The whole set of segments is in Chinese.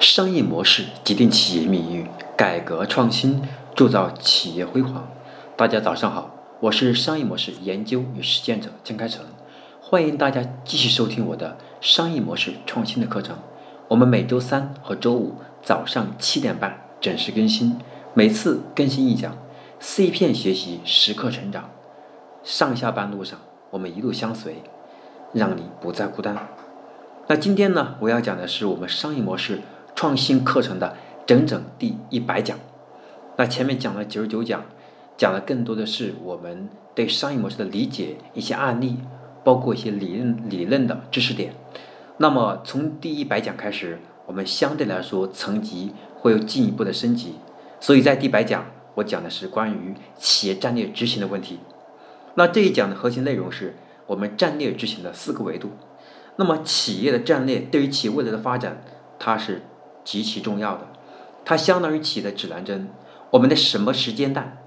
商业模式决定企业命运，改革创新铸造企业辉煌。大家早上好，我是商业模式研究与实践者江开成，欢迎大家继续收听我的商业模式创新的课程。我们每周三和周五早上七点半准时更新，每次更新一讲，C 片学习时刻成长。上下班路上，我们一路相随，让你不再孤单。那今天呢，我要讲的是我们商业模式创新课程的整整第一百讲。那前面讲了九十九讲，讲的更多的是我们对商业模式的理解，一些案例，包括一些理论理论的知识点。那么从第一百讲开始，我们相对来说层级会有进一步的升级。所以在第一百讲，我讲的是关于企业战略执行的问题。那这一讲的核心内容是我们战略执行的四个维度。那么，企业的战略对于企业未来的发展，它是极其重要的。它相当于企业的指南针。我们的什么时间段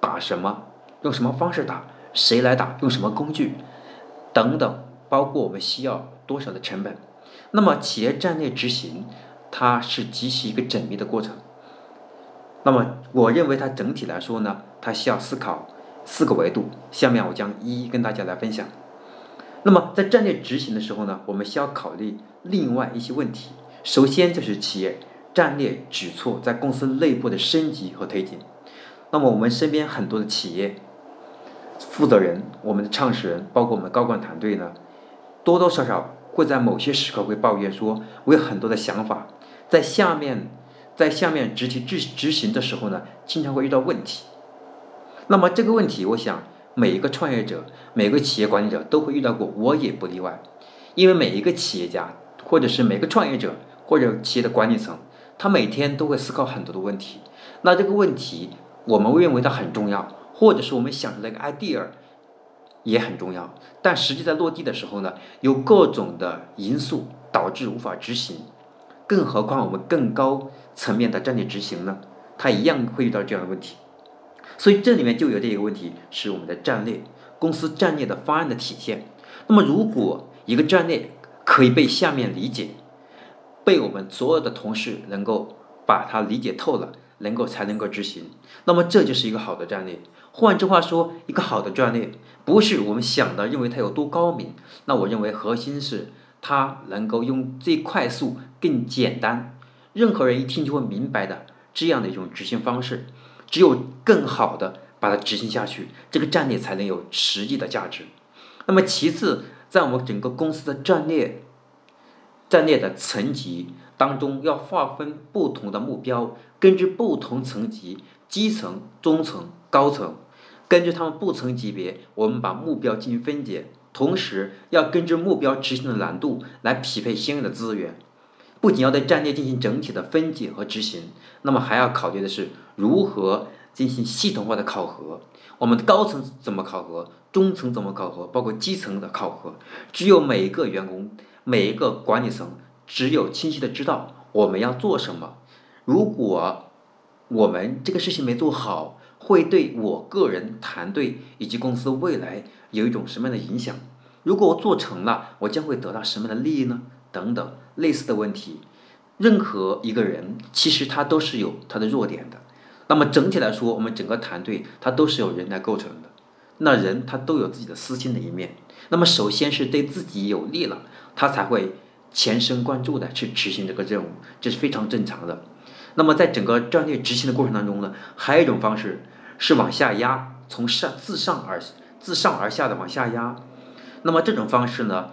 打什么，用什么方式打，谁来打，用什么工具等等，包括我们需要多少的成本。那么，企业战略执行，它是极其一个缜密的过程。那么，我认为它整体来说呢，它需要思考四个维度。下面我将一一跟大家来分享。那么在战略执行的时候呢，我们需要考虑另外一些问题。首先就是企业战略举措在公司内部的升级和推进。那么我们身边很多的企业负责人、我们的创始人，包括我们的高管团队呢，多多少少会在某些时刻会抱怨说，我有很多的想法，在下面在下面执行执执行的时候呢，经常会遇到问题。那么这个问题，我想。每一个创业者，每个企业管理者都会遇到过，我也不例外。因为每一个企业家，或者是每个创业者，或者企业的管理层，他每天都会思考很多的问题。那这个问题，我们认为它很重要，或者是我们想出来一个 idea 也很重要。但实际在落地的时候呢，有各种的因素导致无法执行。更何况我们更高层面的战略执行呢，它一样会遇到这样的问题。所以这里面就有这一个问题，是我们的战略公司战略的方案的体现。那么，如果一个战略可以被下面理解，被我们所有的同事能够把它理解透了，能够才能够执行，那么这就是一个好的战略。换句话说，一个好的战略不是我们想的认为它有多高明，那我认为核心是它能够用最快速、更简单，任何人一听就会明白的这样的一种执行方式。只有更好的把它执行下去，这个战略才能有实际的价值。那么其次，在我们整个公司的战略战略的层级当中，要划分不同的目标，根据不同层级（基层、中层、高层），根据他们不同级别，我们把目标进行分解，同时要根据目标执行的难度来匹配相应的资源。不仅要对战略进行整体的分解和执行，那么还要考虑的是如何进行系统化的考核。我们的高层怎么考核，中层怎么考核，包括基层的考核。只有每一个员工、每一个管理层，只有清晰的知道我们要做什么。如果我们这个事情没做好，会对我个人、团队以及公司未来有一种什么样的影响？如果我做成了，我将会得到什么样的利益呢？等等类似的问题，任何一个人其实他都是有他的弱点的。那么整体来说，我们整个团队它都是由人来构成的。那人他都有自己的私心的一面。那么首先是对自己有利了，他才会全神贯注的去执行这个任务，这是非常正常的。那么在整个战略执行的过程当中呢，还有一种方式是往下压，从上自上而自上而下的往下压。那么这种方式呢？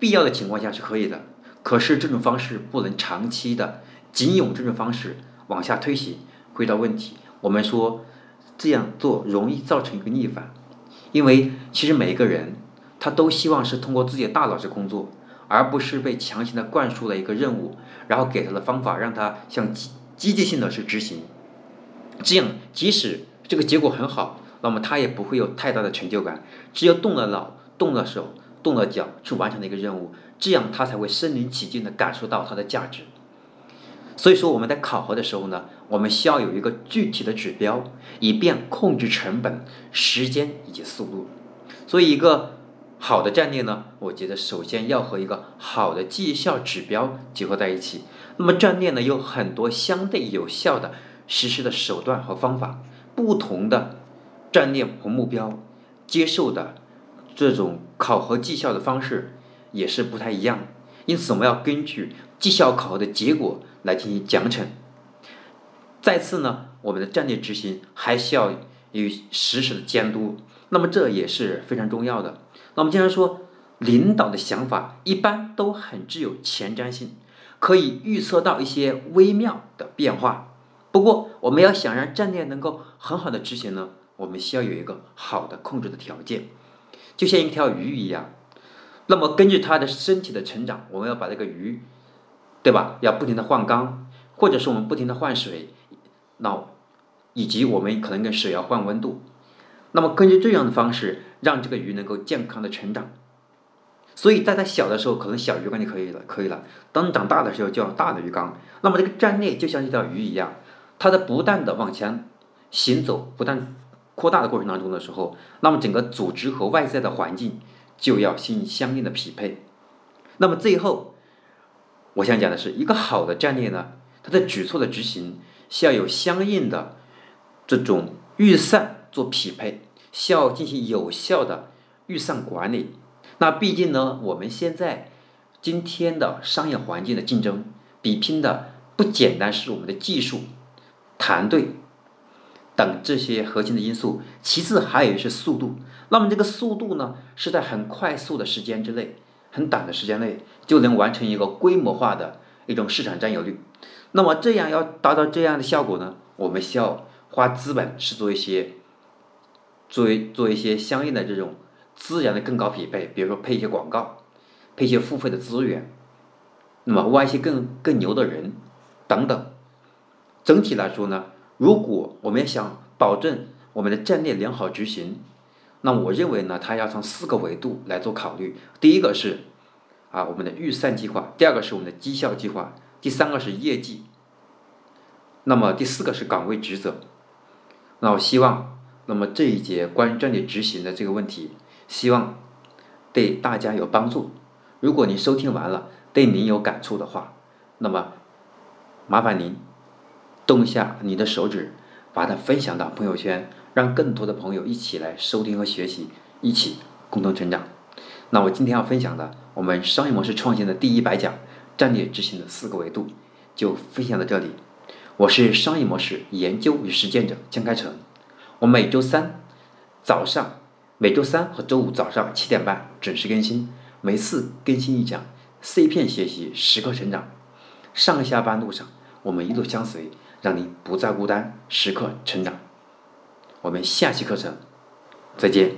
必要的情况下是可以的，可是这种方式不能长期的，仅用这种方式往下推行，回到问题。我们说这样做容易造成一个逆反，因为其实每一个人他都希望是通过自己的大脑去工作，而不是被强行的灌输了一个任务，然后给他的方法让他像机机械性的去执行。这样即使这个结果很好，那么他也不会有太大的成就感。只有动了脑，动了手。动了脚去完成的一个任务，这样他才会身临其境的感受到它的价值。所以说我们在考核的时候呢，我们需要有一个具体的指标，以便控制成本、时间以及速度。所以一个好的战略呢，我觉得首先要和一个好的绩效指标结合在一起。那么战略呢，有很多相对有效的实施的手段和方法，不同的战略和目标接受的这种考核绩效的方式也是不太一样。因此，我们要根据绩效考核的结果来进行奖惩。再次呢，我们的战略执行还需要有实时的监督，那么这也是非常重要的。那我们经常说，领导的想法一般都很具有前瞻性，可以预测到一些微妙的变化。不过，我们要想让战略能够很好的执行呢，我们需要有一个好的控制的条件，就像一条鱼一样。那么根据它的身体的成长，我们要把这个鱼，对吧？要不停的换缸，或者是我们不停的换水，那以及我们可能跟水要换温度。那么根据这样的方式，让这个鱼能够健康的成长。所以在它小的时候，可能小鱼缸就可以了，可以了。当长大的时候，就要大的鱼缸。那么这个战略就像一条鱼一样，它在不断的往前行走、不断扩大的过程当中的时候，那么整个组织和外在的环境。就要进行相应的匹配。那么最后，我想讲的是一个好的战略呢，它的举措的执行需要有相应的这种预算做匹配，需要进行有效的预算管理。那毕竟呢，我们现在今天的商业环境的竞争比拼的不简单是我们的技术、团队等这些核心的因素，其次还有是速度。那么这个速度呢，是在很快速的时间之内，很短的时间内就能完成一个规模化的一种市场占有率。那么这样要达到这样的效果呢，我们需要花资本是做一些，作为做一些相应的这种资源的更高匹配，比如说配一些广告，配一些付费的资源，那么挖一些更更牛的人等等。整体来说呢，如果我们想保证我们的战略良好执行，那我认为呢，它要从四个维度来做考虑。第一个是啊，我们的预算计划；第二个是我们的绩效计划；第三个是业绩。那么第四个是岗位职责。那我希望，那么这一节关于战略执行的这个问题，希望对大家有帮助。如果您收听完了，对您有感触的话，那么麻烦您动一下你的手指，把它分享到朋友圈。让更多的朋友一起来收听和学习，一起共同成长。那我今天要分享的，我们商业模式创新的第一百讲战略执行的四个维度，就分享到这里。我是商业模式研究与实践者江开成。我每周三早上，每周三和周五早上七点半准时更新，每次更新一讲，C 片学习，时刻成长。上下班路上，我们一路相随，让你不再孤单，时刻成长。我们下期课程再见。